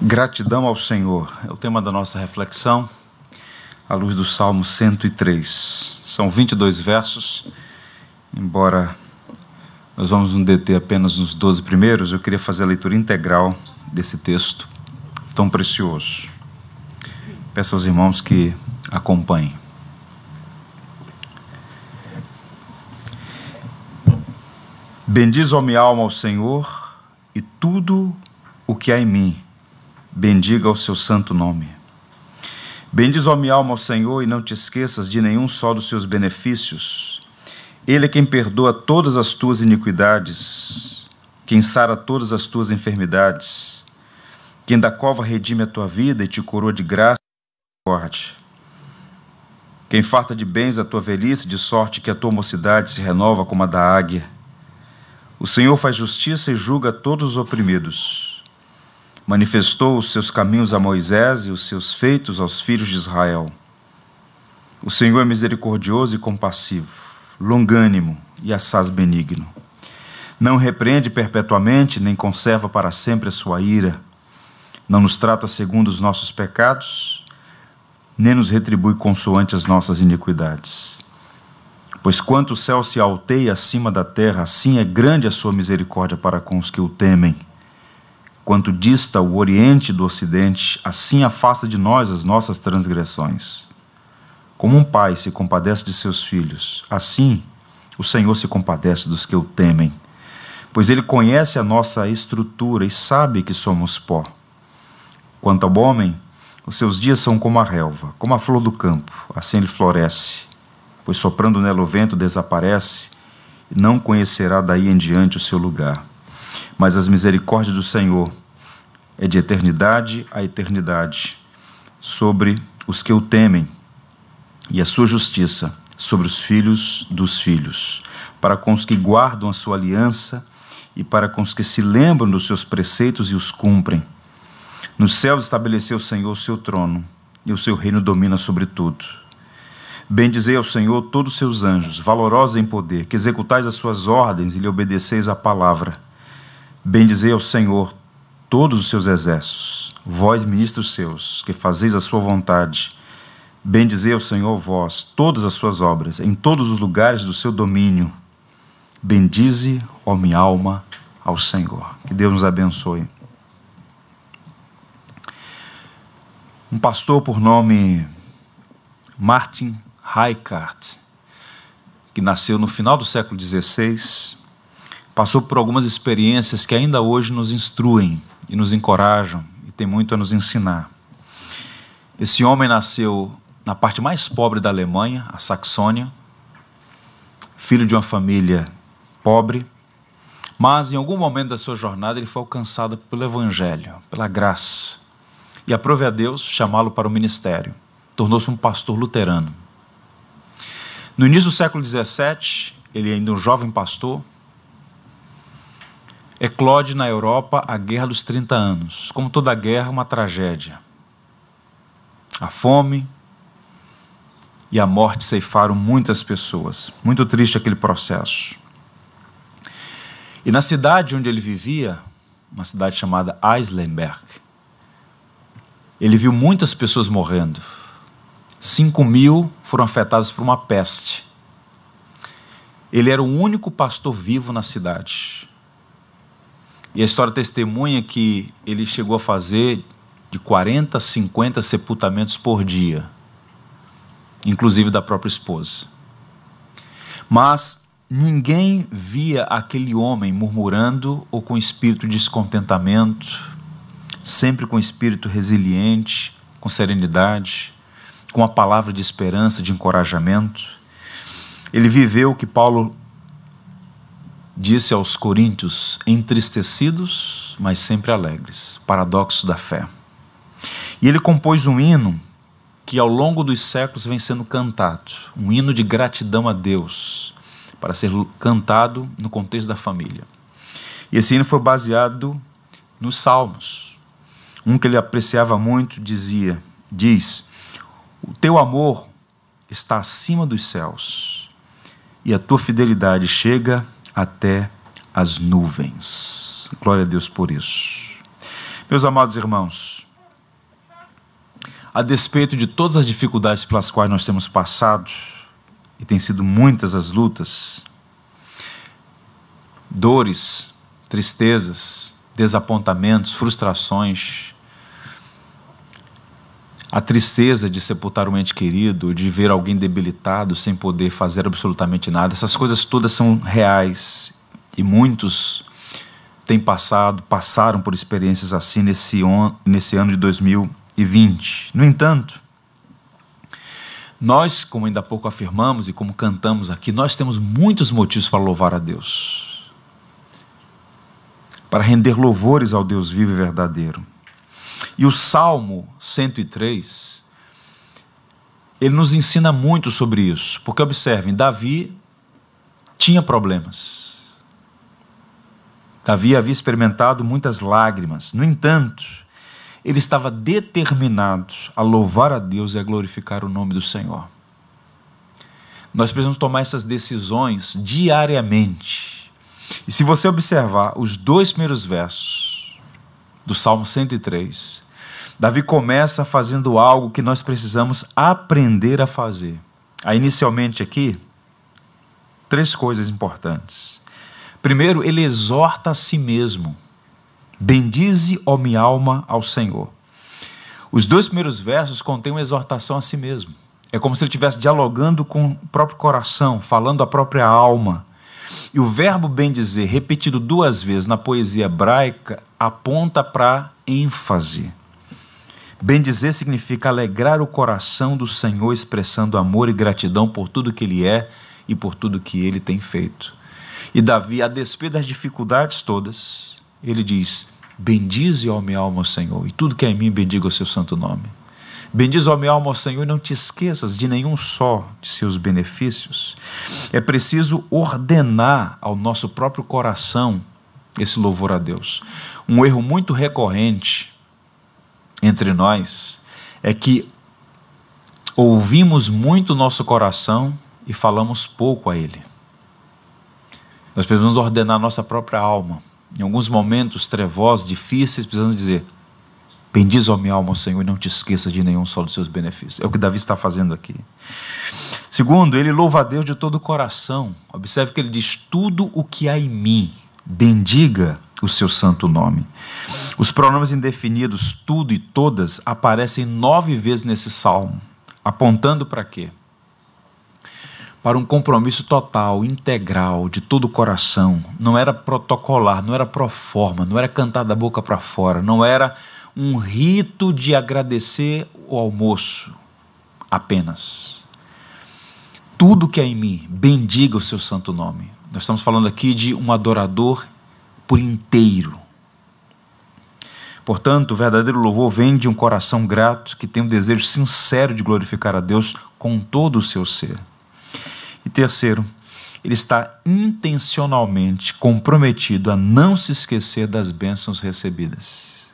Gratidão ao Senhor é o tema da nossa reflexão, à luz do Salmo 103. São 22 versos, embora nós vamos nos deter apenas nos 12 primeiros, eu queria fazer a leitura integral desse texto tão precioso. Peço aos irmãos que acompanhem. Bendiz, ó minha alma, ao Senhor, e tudo o que há em mim bendiga o seu santo nome. Bendiz, ó minha alma, ao Senhor, e não te esqueças de nenhum só dos seus benefícios. Ele é quem perdoa todas as tuas iniquidades, quem sara todas as tuas enfermidades, quem da cova redime a tua vida e te coroa de graça e misericórdia. Quem farta de bens a tua velhice, de sorte que a tua mocidade se renova como a da águia. O Senhor faz justiça e julga todos os oprimidos manifestou os seus caminhos a Moisés e os seus feitos aos filhos de Israel. O Senhor é misericordioso e compassivo, longânimo e assaz benigno. Não repreende perpetuamente, nem conserva para sempre a sua ira. Não nos trata segundo os nossos pecados, nem nos retribui consoante as nossas iniquidades. Pois quanto o céu se alteia acima da terra, assim é grande a sua misericórdia para com os que o temem. Quanto dista o Oriente do Ocidente, assim afasta de nós as nossas transgressões. Como um pai se compadece de seus filhos, assim o Senhor se compadece dos que o temem, pois ele conhece a nossa estrutura e sabe que somos pó. Quanto ao homem, os seus dias são como a relva, como a flor do campo, assim ele floresce, pois soprando nela o vento desaparece e não conhecerá daí em diante o seu lugar mas as misericórdias do Senhor é de eternidade a eternidade sobre os que o temem, e a sua justiça sobre os filhos dos filhos, para com os que guardam a sua aliança e para com os que se lembram dos seus preceitos e os cumprem. Nos céus estabeleceu o Senhor o seu trono, e o seu reino domina sobre tudo. Bendizei ao Senhor todos os seus anjos, valorosos em poder, que executais as suas ordens e lhe obedeceis a palavra. Bendizei ao Senhor todos os seus exércitos, vós, ministros seus, que fazeis a sua vontade. Bendizei ao Senhor vós todas as suas obras, em todos os lugares do seu domínio. Bendize, ó minha alma, ao Senhor. Que Deus nos abençoe. Um pastor por nome Martin Heikart, que nasceu no final do século XVI, passou por algumas experiências que ainda hoje nos instruem e nos encorajam e tem muito a nos ensinar. Esse homem nasceu na parte mais pobre da Alemanha, a Saxônia, filho de uma família pobre, mas em algum momento da sua jornada ele foi alcançado pelo Evangelho, pela graça, e aprove a Deus chamá-lo para o ministério. Tornou-se um pastor luterano. No início do século XVII, ele ainda um jovem pastor, eclode na Europa a Guerra dos 30 Anos. Como toda guerra, uma tragédia. A fome e a morte ceifaram muitas pessoas. Muito triste aquele processo. E na cidade onde ele vivia, uma cidade chamada Eisenberg, ele viu muitas pessoas morrendo. Cinco mil foram afetadas por uma peste. Ele era o único pastor vivo na cidade. E a história testemunha que ele chegou a fazer de 40 a 50 sepultamentos por dia, inclusive da própria esposa. Mas ninguém via aquele homem murmurando ou com espírito de descontentamento, sempre com espírito resiliente, com serenidade, com a palavra de esperança, de encorajamento. Ele viveu o que Paulo disse aos coríntios: entristecidos, mas sempre alegres. Paradoxo da fé. E ele compôs um hino que ao longo dos séculos vem sendo cantado, um hino de gratidão a Deus, para ser cantado no contexto da família. E esse hino foi baseado nos Salmos. Um que ele apreciava muito dizia, diz: "O teu amor está acima dos céus, e a tua fidelidade chega até as nuvens. Glória a Deus por isso. Meus amados irmãos, a despeito de todas as dificuldades pelas quais nós temos passado, e tem sido muitas as lutas, dores, tristezas, desapontamentos, frustrações, a tristeza de sepultar um ente querido, de ver alguém debilitado sem poder fazer absolutamente nada, essas coisas todas são reais e muitos têm passado, passaram por experiências assim nesse, on, nesse ano de 2020. No entanto, nós, como ainda há pouco afirmamos e como cantamos aqui, nós temos muitos motivos para louvar a Deus, para render louvores ao Deus vivo e verdadeiro. E o Salmo 103, ele nos ensina muito sobre isso, porque observem, Davi tinha problemas. Davi havia experimentado muitas lágrimas. No entanto, ele estava determinado a louvar a Deus e a glorificar o nome do Senhor. Nós precisamos tomar essas decisões diariamente. E se você observar os dois primeiros versos do Salmo 103, Davi começa fazendo algo que nós precisamos aprender a fazer. Aí, inicialmente aqui, três coisas importantes. Primeiro, ele exorta a si mesmo. Bendize, ó minha alma, ao Senhor. Os dois primeiros versos contêm uma exortação a si mesmo. É como se ele estivesse dialogando com o próprio coração, falando a própria alma. E o verbo bendizer, repetido duas vezes na poesia hebraica, aponta para ênfase. Bendizer significa alegrar o coração do Senhor, expressando amor e gratidão por tudo que Ele é e por tudo que Ele tem feito. E Davi, a despeito das dificuldades todas, ele diz: Bendize, ó minha alma, ao Senhor, e tudo que é em mim, bendiga o seu santo nome. Bendize, ó minha alma, ao Senhor, e não te esqueças de nenhum só de seus benefícios. É preciso ordenar ao nosso próprio coração esse louvor a Deus. Um erro muito recorrente entre nós é que ouvimos muito o nosso coração e falamos pouco a ele. Nós precisamos ordenar a nossa própria alma. Em alguns momentos trevosos, difíceis, precisamos dizer: Bendiz, ó minha alma, Senhor, e não te esqueça de nenhum só dos seus benefícios. É o que Davi está fazendo aqui. Segundo, ele louva a Deus de todo o coração. Observe que ele diz: Tudo o que há em mim, bendiga o seu santo nome. Os pronomes indefinidos, tudo e todas, aparecem nove vezes nesse salmo, apontando para quê? Para um compromisso total, integral, de todo o coração. Não era protocolar, não era pro forma, não era cantar da boca para fora, não era um rito de agradecer o almoço apenas. Tudo que é em mim, bendiga o seu santo nome. Nós estamos falando aqui de um adorador por inteiro. Portanto, o verdadeiro louvor vem de um coração grato que tem um desejo sincero de glorificar a Deus com todo o seu ser. E terceiro, ele está intencionalmente comprometido a não se esquecer das bênçãos recebidas.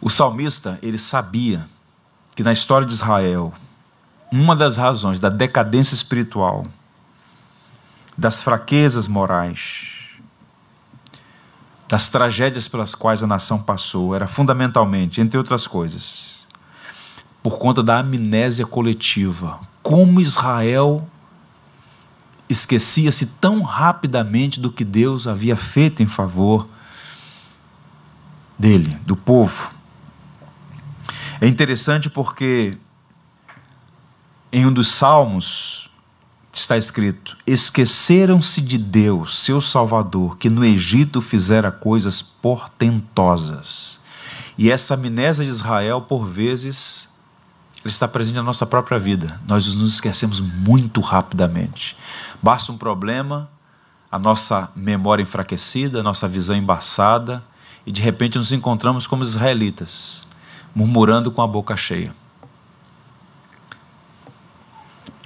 O salmista, ele sabia que na história de Israel, uma das razões da decadência espiritual, das fraquezas morais, das tragédias pelas quais a nação passou era fundamentalmente, entre outras coisas, por conta da amnésia coletiva. Como Israel esquecia-se tão rapidamente do que Deus havia feito em favor dele, do povo. É interessante porque em um dos salmos, está escrito: Esqueceram-se de Deus, seu Salvador, que no Egito fizera coisas portentosas. E essa amnésia de Israel, por vezes, está presente na nossa própria vida. Nós nos esquecemos muito rapidamente. Basta um problema, a nossa memória enfraquecida, a nossa visão embaçada, e de repente nos encontramos como israelitas, murmurando com a boca cheia.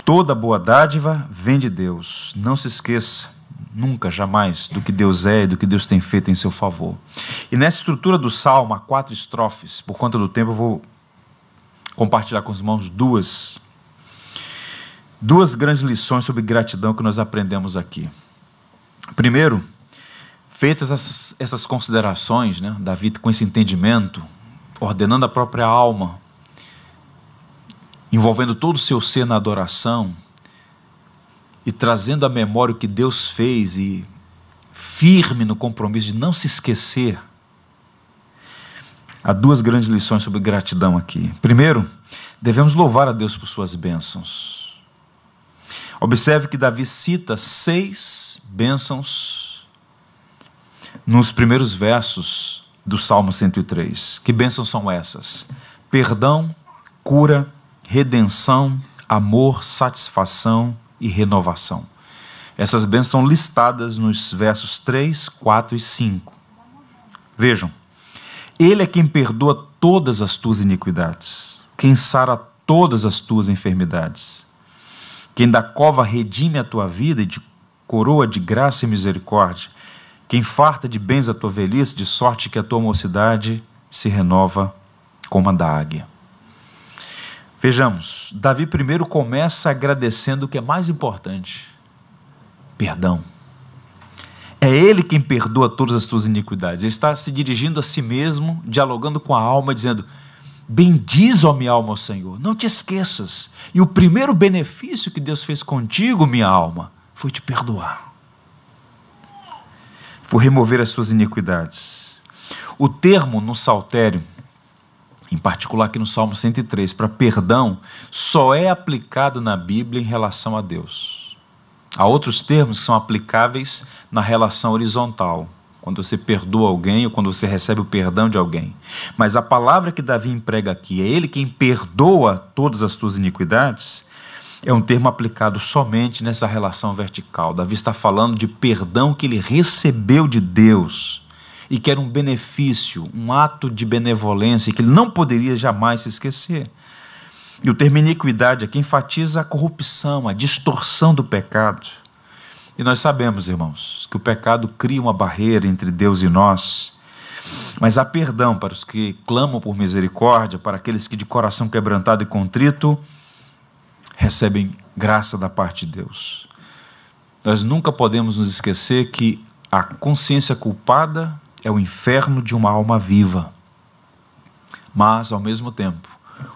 Toda boa dádiva vem de Deus. Não se esqueça, nunca, jamais, do que Deus é e do que Deus tem feito em seu favor. E nessa estrutura do salmo, há quatro estrofes. Por conta do tempo, eu vou compartilhar com os irmãos duas, duas grandes lições sobre gratidão que nós aprendemos aqui. Primeiro, Feitas essas, essas considerações, né, Davi com esse entendimento, ordenando a própria alma, envolvendo todo o seu ser na adoração e trazendo à memória o que Deus fez e firme no compromisso de não se esquecer. Há duas grandes lições sobre gratidão aqui. Primeiro, devemos louvar a Deus por suas bênçãos. Observe que Davi cita seis bênçãos nos primeiros versos do Salmo 103. Que bênçãos são essas? Perdão, cura, redenção, amor, satisfação e renovação. Essas bênçãos estão listadas nos versos 3, 4 e 5. Vejam, Ele é quem perdoa todas as tuas iniquidades, quem sara todas as tuas enfermidades, quem da cova redime a tua vida e de coroa de graça e misericórdia, quem farta de bens a tua velhice, de sorte que a tua mocidade se renova como a da águia. Vejamos, Davi primeiro começa agradecendo o que é mais importante: perdão. É Ele quem perdoa todas as tuas iniquidades. Ele está se dirigindo a si mesmo, dialogando com a alma, dizendo: Bendiz, ó minha alma, ao Senhor, não te esqueças. E o primeiro benefício que Deus fez contigo, minha alma, foi te perdoar por remover as suas iniquidades. O termo no saltério, em particular aqui no Salmo 103, para perdão, só é aplicado na Bíblia em relação a Deus. Há outros termos que são aplicáveis na relação horizontal, quando você perdoa alguém ou quando você recebe o perdão de alguém. Mas a palavra que Davi emprega aqui, é Ele quem perdoa todas as tuas iniquidades, é um termo aplicado somente nessa relação vertical. Davi está falando de perdão que ele recebeu de Deus e que era um benefício, um ato de benevolência que ele não poderia jamais se esquecer. E o termo iniquidade aqui enfatiza a corrupção, a distorção do pecado. E nós sabemos, irmãos, que o pecado cria uma barreira entre Deus e nós. Mas há perdão para os que clamam por misericórdia, para aqueles que de coração quebrantado e contrito recebem graça da parte de Deus. Nós nunca podemos nos esquecer que a consciência culpada é o inferno de uma alma viva. Mas, ao mesmo tempo,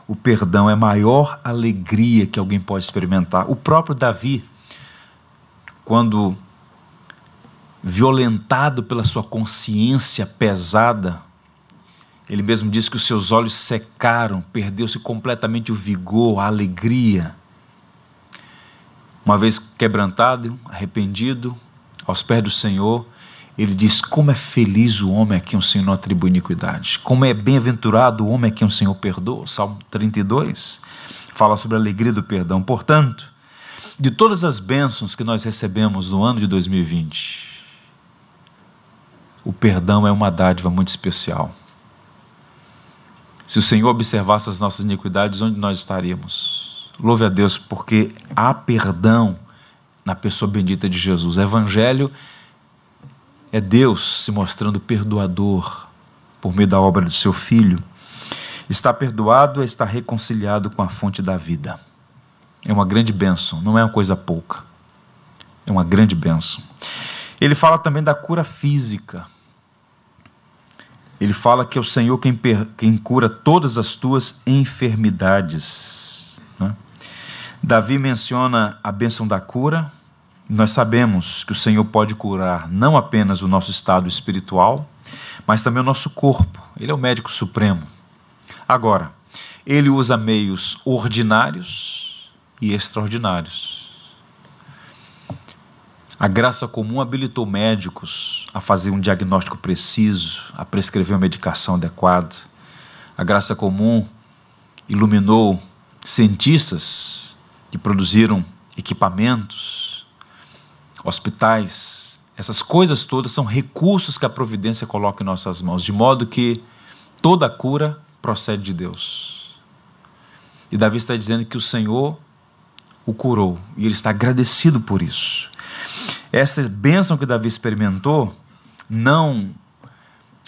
o perdão é a maior alegria que alguém pode experimentar. O próprio Davi, quando violentado pela sua consciência pesada, ele mesmo diz que os seus olhos secaram, perdeu-se completamente o vigor, a alegria. Uma vez quebrantado, arrependido, aos pés do Senhor, ele diz: Como é feliz o homem a quem o Senhor não atribui iniquidade. Como é bem-aventurado o homem a quem o Senhor perdoa. Salmo 32 fala sobre a alegria do perdão. Portanto, de todas as bênçãos que nós recebemos no ano de 2020, o perdão é uma dádiva muito especial. Se o Senhor observasse as nossas iniquidades, onde nós estaríamos? Louve a Deus, porque há perdão na pessoa bendita de Jesus. O Evangelho é Deus se mostrando perdoador por meio da obra do seu Filho. Está perdoado é estar reconciliado com a fonte da vida. É uma grande bênção, não é uma coisa pouca. É uma grande bênção. Ele fala também da cura física. Ele fala que é o Senhor quem, quem cura todas as tuas enfermidades. Davi menciona a bênção da cura. Nós sabemos que o Senhor pode curar não apenas o nosso estado espiritual, mas também o nosso corpo. Ele é o médico supremo. Agora, ele usa meios ordinários e extraordinários. A graça comum habilitou médicos a fazer um diagnóstico preciso, a prescrever uma medicação adequada. A graça comum iluminou cientistas que produziram equipamentos, hospitais, essas coisas todas são recursos que a providência coloca em nossas mãos, de modo que toda cura procede de Deus. E Davi está dizendo que o Senhor o curou e ele está agradecido por isso. Essa bênção que Davi experimentou não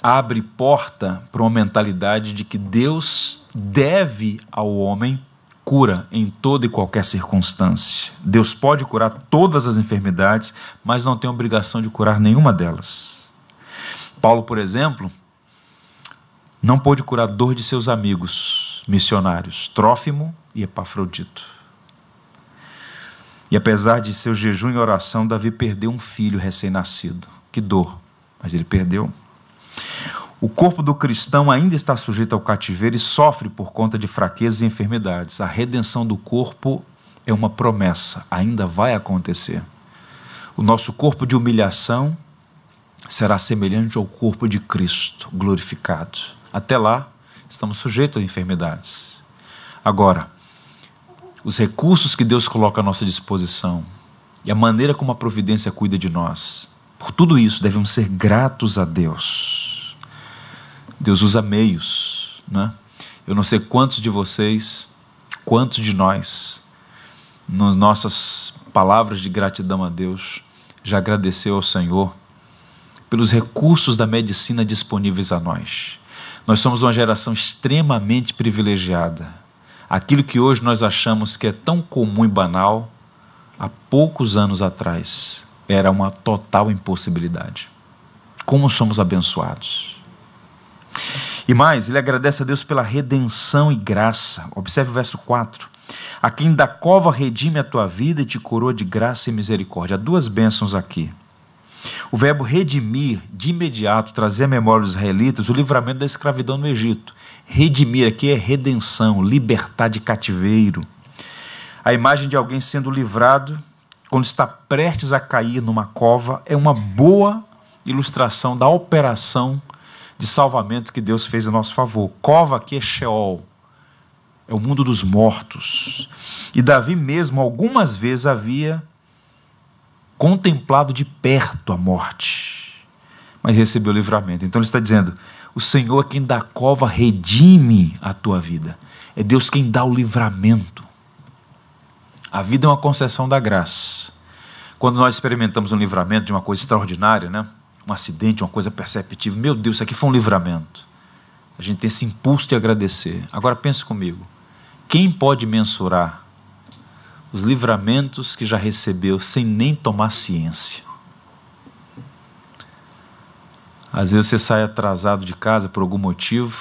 abre porta para uma mentalidade de que Deus deve ao homem cura em toda e qualquer circunstância. Deus pode curar todas as enfermidades, mas não tem obrigação de curar nenhuma delas. Paulo, por exemplo, não pôde curar a dor de seus amigos missionários, Trófimo e Epafrodito. E apesar de seu jejum e oração, Davi perdeu um filho recém-nascido. Que dor, mas ele perdeu. O corpo do cristão ainda está sujeito ao cativeiro e sofre por conta de fraquezas e enfermidades. A redenção do corpo é uma promessa, ainda vai acontecer. O nosso corpo de humilhação será semelhante ao corpo de Cristo glorificado. Até lá, estamos sujeitos a enfermidades. Agora, os recursos que Deus coloca à nossa disposição e a maneira como a providência cuida de nós, por tudo isso devemos ser gratos a Deus. Deus usa meios, né? Eu não sei quantos de vocês, quantos de nós, nas nossas palavras de gratidão a Deus, já agradeceu ao Senhor pelos recursos da medicina disponíveis a nós. Nós somos uma geração extremamente privilegiada. Aquilo que hoje nós achamos que é tão comum e banal, há poucos anos atrás era uma total impossibilidade. Como somos abençoados. E mais, ele agradece a Deus pela redenção e graça. Observe o verso 4. A quem da cova redime a tua vida e te coroa de graça e misericórdia. Há duas bênçãos aqui. O verbo redimir, de imediato, trazer à memória dos israelitas o livramento da escravidão no Egito. Redimir aqui é redenção, libertar de cativeiro. A imagem de alguém sendo livrado quando está prestes a cair numa cova é uma boa ilustração da operação de salvamento que Deus fez em nosso favor. Cova aqui é Sheol, é o mundo dos mortos. E Davi mesmo algumas vezes havia contemplado de perto a morte, mas recebeu o livramento. Então ele está dizendo: o Senhor é quem da cova redime a tua vida. É Deus quem dá o livramento. A vida é uma concessão da graça. Quando nós experimentamos um livramento de uma coisa extraordinária, né? Um acidente, uma coisa perceptível, meu Deus, isso aqui foi um livramento. A gente tem esse impulso de agradecer. Agora pense comigo: quem pode mensurar os livramentos que já recebeu sem nem tomar ciência. Às vezes você sai atrasado de casa por algum motivo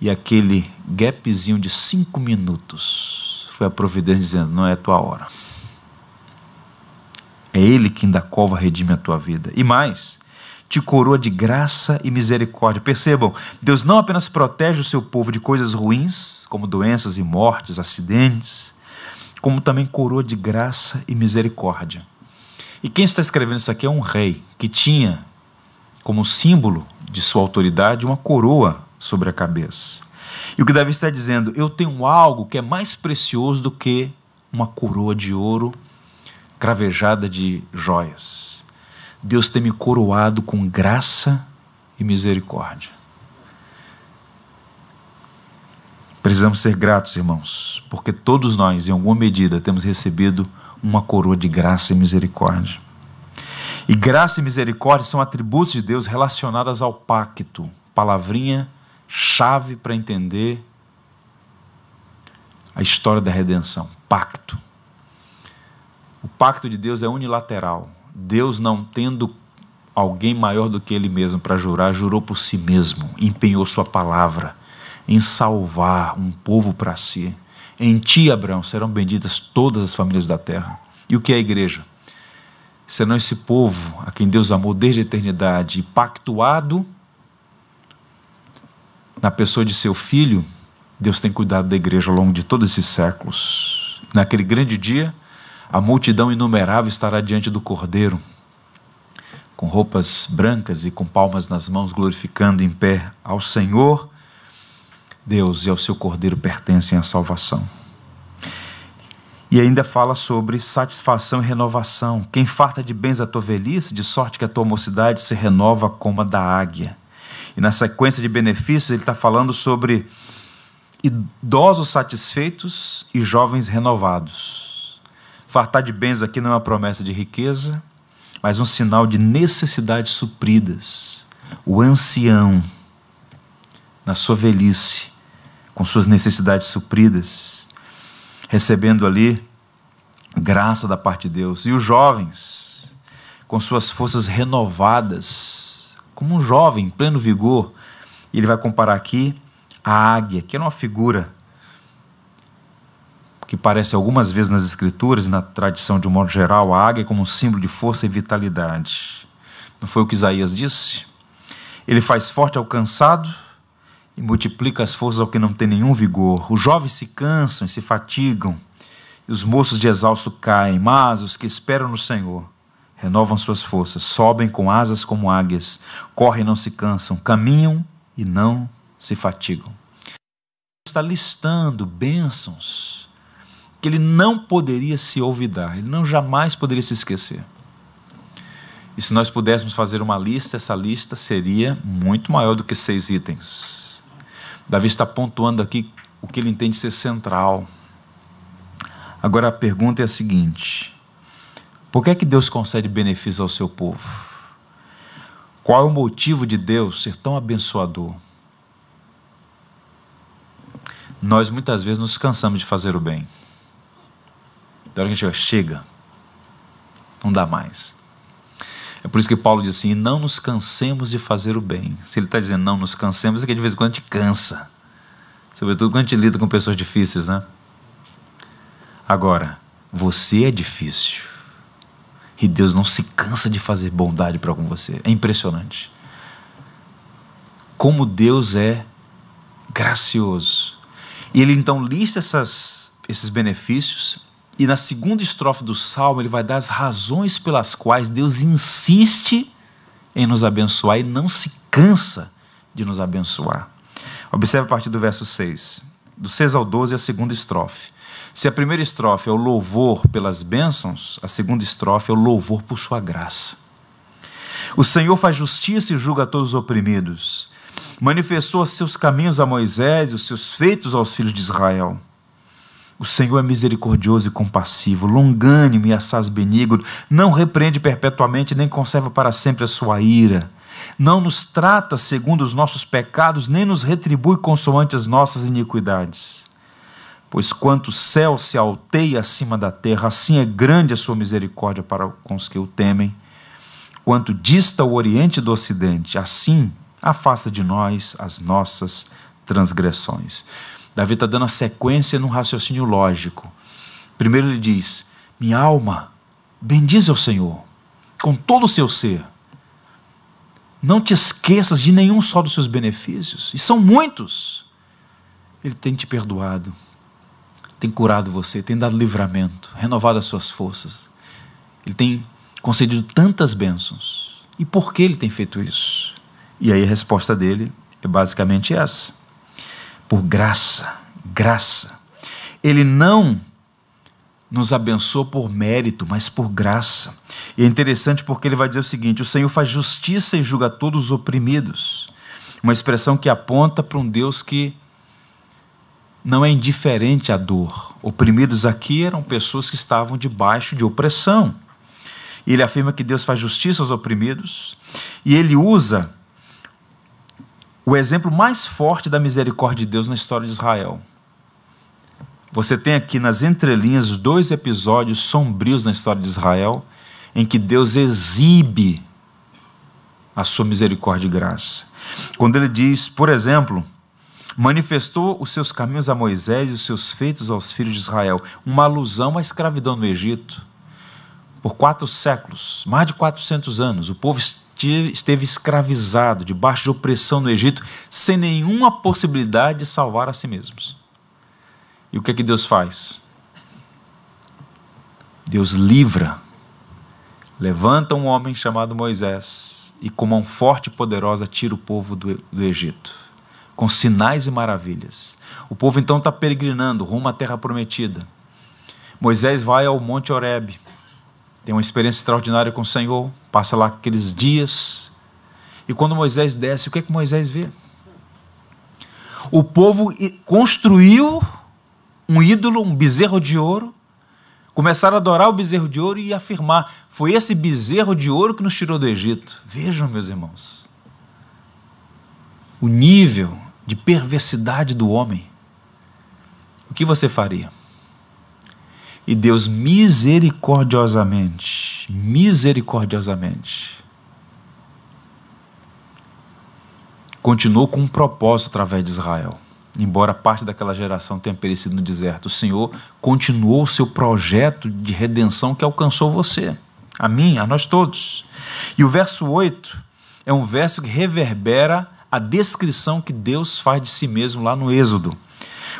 e aquele gapzinho de cinco minutos foi a providência dizendo: não é tua hora. É Ele quem da cova redime a tua vida. E mais, te coroa de graça e misericórdia. Percebam, Deus não apenas protege o seu povo de coisas ruins, como doenças e mortes, acidentes, como também coroa de graça e misericórdia. E quem está escrevendo isso aqui é um rei que tinha como símbolo de sua autoridade uma coroa sobre a cabeça. E o que Davi está dizendo, eu tenho algo que é mais precioso do que uma coroa de ouro cravejada de joias. Deus tem me coroado com graça e misericórdia. Precisamos ser gratos, irmãos, porque todos nós, em alguma medida, temos recebido uma coroa de graça e misericórdia. E graça e misericórdia são atributos de Deus relacionados ao pacto, palavrinha chave para entender a história da redenção: pacto. O pacto de Deus é unilateral. Deus, não tendo alguém maior do que Ele mesmo para jurar, jurou por si mesmo, empenhou Sua palavra em salvar um povo para si. Em ti, Abraão, serão benditas todas as famílias da terra. E o que é a igreja? Senão esse povo a quem Deus amou desde a eternidade pactuado na pessoa de seu filho, Deus tem cuidado da igreja ao longo de todos esses séculos. Naquele grande dia, a multidão inumerável estará diante do Cordeiro, com roupas brancas e com palmas nas mãos, glorificando em pé ao Senhor Deus e ao seu Cordeiro pertencem a salvação. E ainda fala sobre satisfação e renovação. Quem farta de bens a tua velhice, de sorte que a tua mocidade se renova como a da águia. E na sequência de benefícios, ele está falando sobre idosos satisfeitos e jovens renovados. Fartar de bens aqui não é uma promessa de riqueza, mas um sinal de necessidades supridas. O ancião, na sua velhice, com suas necessidades supridas, recebendo ali graça da parte de Deus. E os jovens, com suas forças renovadas, como um jovem em pleno vigor. Ele vai comparar aqui a águia, que é uma figura que aparece algumas vezes nas escrituras e na tradição de um modo geral, a águia como um símbolo de força e vitalidade. Não foi o que Isaías disse? Ele faz forte ao cansado e multiplica as forças ao que não tem nenhum vigor. Os jovens se cansam e se fatigam, e os moços de exausto caem, mas os que esperam no Senhor renovam suas forças, sobem com asas como águias, correm e não se cansam, caminham e não se fatigam. Está listando bênçãos que ele não poderia se olvidar, ele não jamais poderia se esquecer. E se nós pudéssemos fazer uma lista, essa lista seria muito maior do que seis itens. Davi está pontuando aqui o que ele entende ser central. Agora a pergunta é a seguinte: por que é que Deus concede benefícios ao seu povo? Qual é o motivo de Deus ser tão abençoador? Nós muitas vezes nos cansamos de fazer o bem. Da hora que a gente chega, não dá mais. É por isso que Paulo diz assim: não nos cansemos de fazer o bem. Se ele está dizendo não nos cansemos, é que de vez em quando a gente cansa. Sobretudo quando a gente lida com pessoas difíceis, né? Agora, você é difícil. E Deus não se cansa de fazer bondade para com você. É impressionante. Como Deus é gracioso. E ele então lista essas, esses benefícios e na segunda estrofe do salmo, ele vai dar as razões pelas quais Deus insiste em nos abençoar e não se cansa de nos abençoar. Observe a partir do verso 6. Do 6 ao 12 é a segunda estrofe. Se a primeira estrofe é o louvor pelas bênçãos, a segunda estrofe é o louvor por sua graça. O Senhor faz justiça e julga todos os oprimidos. Manifestou seus caminhos a Moisés e os seus feitos aos filhos de Israel. O Senhor é misericordioso e compassivo, longânimo e assaz benigno, não repreende perpetuamente, nem conserva para sempre a sua ira. Não nos trata segundo os nossos pecados, nem nos retribui consoante as nossas iniquidades. Pois quanto o céu se alteia acima da terra, assim é grande a sua misericórdia para com os que o temem. Quanto dista o oriente do ocidente, assim afasta de nós as nossas transgressões. Davi está dando a sequência num raciocínio lógico. Primeiro ele diz: Minha alma, bendize ao Senhor, com todo o seu ser. Não te esqueças de nenhum só dos seus benefícios, e são muitos. Ele tem te perdoado, tem curado você, tem dado livramento, renovado as suas forças. Ele tem concedido tantas bênçãos. E por que ele tem feito isso? E aí a resposta dele é basicamente essa por graça, graça. Ele não nos abençoa por mérito, mas por graça. E é interessante porque ele vai dizer o seguinte: o Senhor faz justiça e julga todos os oprimidos. Uma expressão que aponta para um Deus que não é indiferente à dor. Oprimidos aqui eram pessoas que estavam debaixo de opressão. Ele afirma que Deus faz justiça aos oprimidos e ele usa o exemplo mais forte da misericórdia de Deus na história de Israel. Você tem aqui nas entrelinhas dois episódios sombrios na história de Israel em que Deus exibe a sua misericórdia e graça. Quando ele diz, por exemplo, manifestou os seus caminhos a Moisés e os seus feitos aos filhos de Israel, uma alusão à escravidão no Egito. Por quatro séculos, mais de 400 anos, o povo esteve escravizado, debaixo de opressão no Egito, sem nenhuma possibilidade de salvar a si mesmos. E o que é que Deus faz? Deus livra, levanta um homem chamado Moisés e, com mão forte e poderosa, tira o povo do, do Egito, com sinais e maravilhas. O povo então está peregrinando rumo à terra prometida. Moisés vai ao Monte Horebe, tem uma experiência extraordinária com o Senhor, passa lá aqueles dias. E quando Moisés desce, o que é que Moisés vê? O povo construiu um ídolo, um bezerro de ouro, começaram a adorar o bezerro de ouro e afirmar: foi esse bezerro de ouro que nos tirou do Egito. Vejam, meus irmãos, o nível de perversidade do homem. O que você faria? E Deus misericordiosamente, misericordiosamente, continuou com um propósito através de Israel. Embora parte daquela geração tenha perecido no deserto, o Senhor continuou o seu projeto de redenção que alcançou você, a mim, a nós todos. E o verso 8 é um verso que reverbera a descrição que Deus faz de si mesmo lá no Êxodo.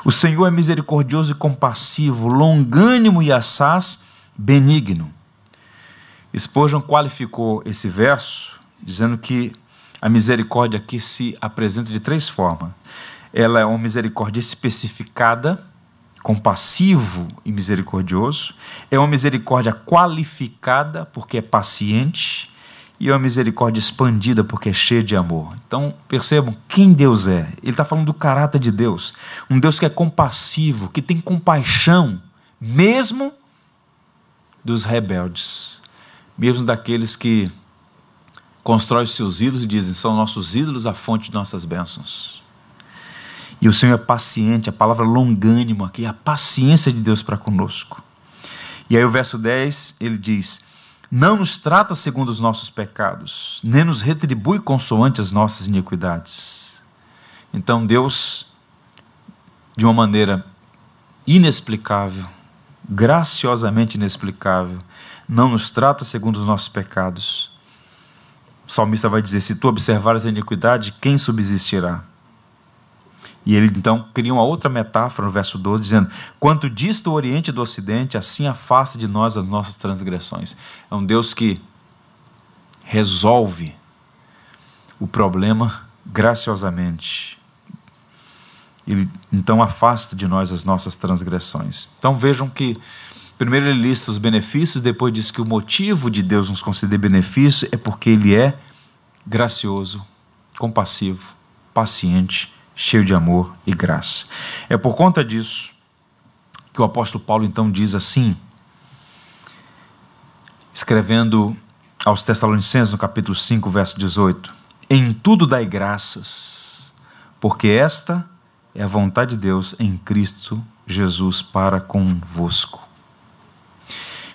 O Senhor é misericordioso e compassivo, longânimo e assaz, benigno. Spurgeon qualificou esse verso dizendo que a misericórdia aqui se apresenta de três formas. Ela é uma misericórdia especificada, compassivo e misericordioso. É uma misericórdia qualificada, porque é paciente. E é uma misericórdia expandida, porque é cheia de amor. Então, percebam quem Deus é. Ele está falando do caráter de Deus. Um Deus que é compassivo, que tem compaixão, mesmo dos rebeldes, mesmo daqueles que constroem seus ídolos e dizem: são nossos ídolos a fonte de nossas bênçãos. E o Senhor é paciente, a palavra longânimo aqui, a paciência de Deus para conosco. E aí o verso 10, ele diz: Não nos trata segundo os nossos pecados, nem nos retribui consoante as nossas iniquidades. Então Deus, de uma maneira inexplicável, graciosamente inexplicável, não nos trata segundo os nossos pecados. O salmista vai dizer: Se tu observares a iniquidade, quem subsistirá? E ele então cria uma outra metáfora no verso 12, dizendo: Quanto dista o Oriente do Ocidente, assim afasta de nós as nossas transgressões. É um Deus que resolve o problema graciosamente. Ele então afasta de nós as nossas transgressões. Então vejam que primeiro ele lista os benefícios, depois diz que o motivo de Deus nos conceder benefício é porque ele é gracioso, compassivo, paciente cheio de amor e graça. É por conta disso que o apóstolo Paulo então diz assim, escrevendo aos Tessalonicenses no capítulo 5, verso 18: Em tudo dai graças, porque esta é a vontade de Deus em Cristo Jesus para convosco.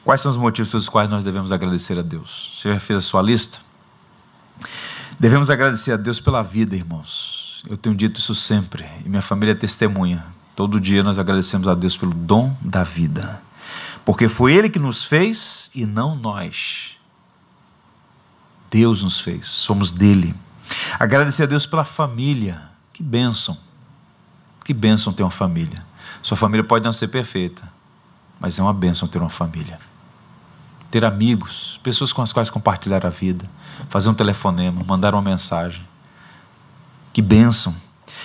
Quais são os motivos pelos quais nós devemos agradecer a Deus? Você já fez a sua lista? Devemos agradecer a Deus pela vida, irmãos eu tenho dito isso sempre e minha família é testemunha. Todo dia nós agradecemos a Deus pelo dom da vida, porque foi Ele que nos fez e não nós. Deus nos fez, somos dele. Agradecer a Deus pela família, que bênção, que bênção ter uma família. Sua família pode não ser perfeita, mas é uma bênção ter uma família. Ter amigos, pessoas com as quais compartilhar a vida, fazer um telefonema, mandar uma mensagem que bênção.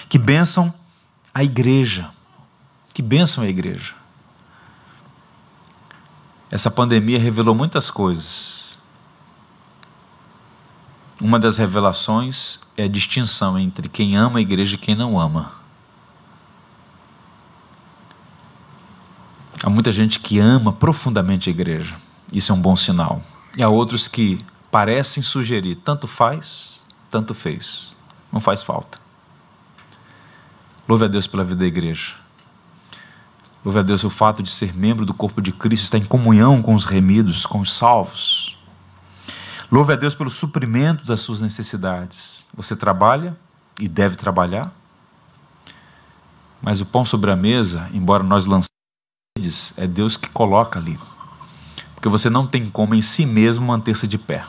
Que bênção a igreja. Que bênção a igreja. Essa pandemia revelou muitas coisas. Uma das revelações é a distinção entre quem ama a igreja e quem não ama. Há muita gente que ama profundamente a igreja. Isso é um bom sinal. E há outros que parecem sugerir tanto faz, tanto fez não faz falta. Louve a Deus pela vida da igreja. Louve a Deus o fato de ser membro do corpo de Cristo, estar em comunhão com os remidos, com os salvos. Louve a Deus pelo suprimento das suas necessidades. Você trabalha e deve trabalhar, mas o pão sobre a mesa, embora nós lançemos, é Deus que coloca ali. Porque você não tem como em si mesmo manter-se de pé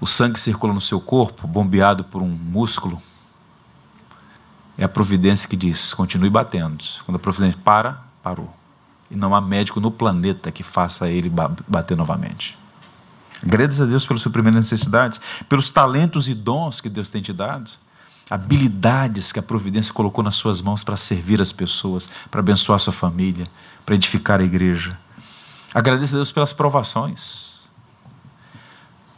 o sangue circula no seu corpo, bombeado por um músculo, é a providência que diz: continue batendo. Quando a providência para, parou. E não há médico no planeta que faça ele bater novamente. Agradeça a Deus pelas suas primeiras necessidades, pelos talentos e dons que Deus tem te dado, habilidades que a providência colocou nas suas mãos para servir as pessoas, para abençoar a sua família, para edificar a igreja. Agradeça a Deus pelas provações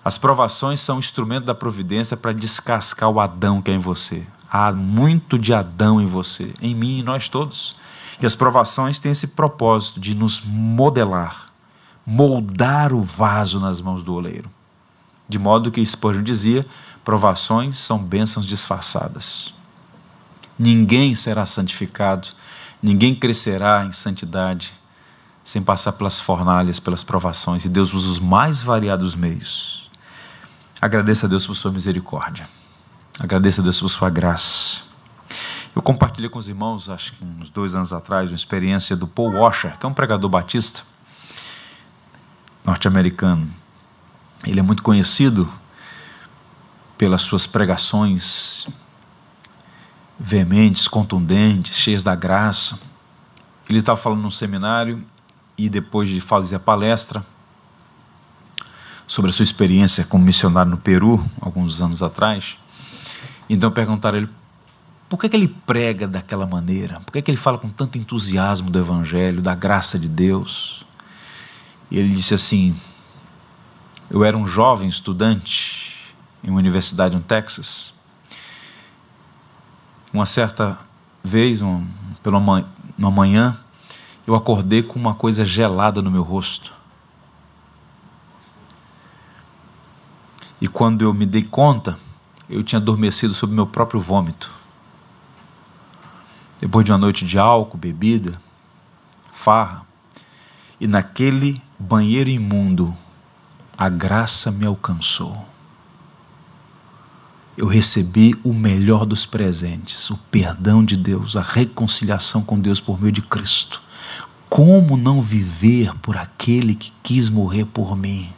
as provações são instrumento da providência para descascar o Adão que é em você. Há muito de Adão em você, em mim e nós todos. E as provações têm esse propósito de nos modelar, moldar o vaso nas mãos do oleiro. De modo que Spurgeon dizia: provações são bênçãos disfarçadas. Ninguém será santificado, ninguém crescerá em santidade sem passar pelas fornalhas, pelas provações, e Deus usa os mais variados meios Agradeça a Deus por sua misericórdia. Agradeça a Deus por sua graça. Eu compartilhei com os irmãos, acho que uns dois anos atrás, uma experiência do Paul Washer, que é um pregador batista norte-americano. Ele é muito conhecido pelas suas pregações veementes, contundentes, cheias da graça. Ele estava falando num seminário e depois de fazer a palestra sobre a sua experiência como missionário no Peru, alguns anos atrás, então perguntaram ele por que, que ele prega daquela maneira? Por que, que ele fala com tanto entusiasmo do Evangelho, da graça de Deus? E ele disse assim: Eu era um jovem estudante em uma universidade no Texas. Uma certa vez, um, pela uma manhã, eu acordei com uma coisa gelada no meu rosto. E quando eu me dei conta, eu tinha adormecido sob meu próprio vômito. Depois de uma noite de álcool, bebida, farra, e naquele banheiro imundo, a graça me alcançou. Eu recebi o melhor dos presentes, o perdão de Deus, a reconciliação com Deus por meio de Cristo. Como não viver por aquele que quis morrer por mim?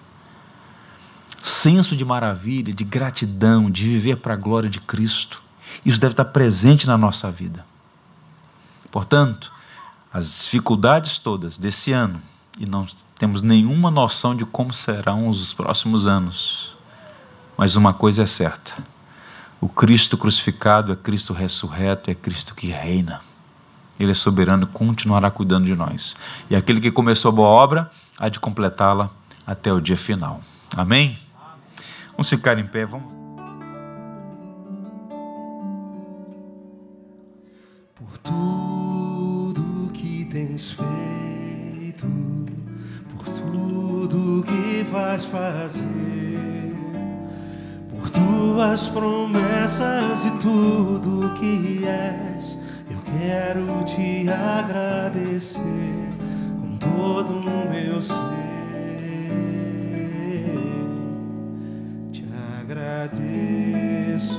Senso de maravilha, de gratidão, de viver para a glória de Cristo. Isso deve estar presente na nossa vida. Portanto, as dificuldades todas desse ano, e não temos nenhuma noção de como serão os próximos anos, mas uma coisa é certa: o Cristo crucificado é Cristo ressurreto, é Cristo que reina. Ele é soberano e continuará cuidando de nós. E aquele que começou a boa obra há de completá-la até o dia final. Amém? Vamos ficar em pé, vamos. Por tudo que tens feito, por tudo que vais fazer, por tuas promessas e tudo que és, eu quero te agradecer com todo o meu ser. Agradeço,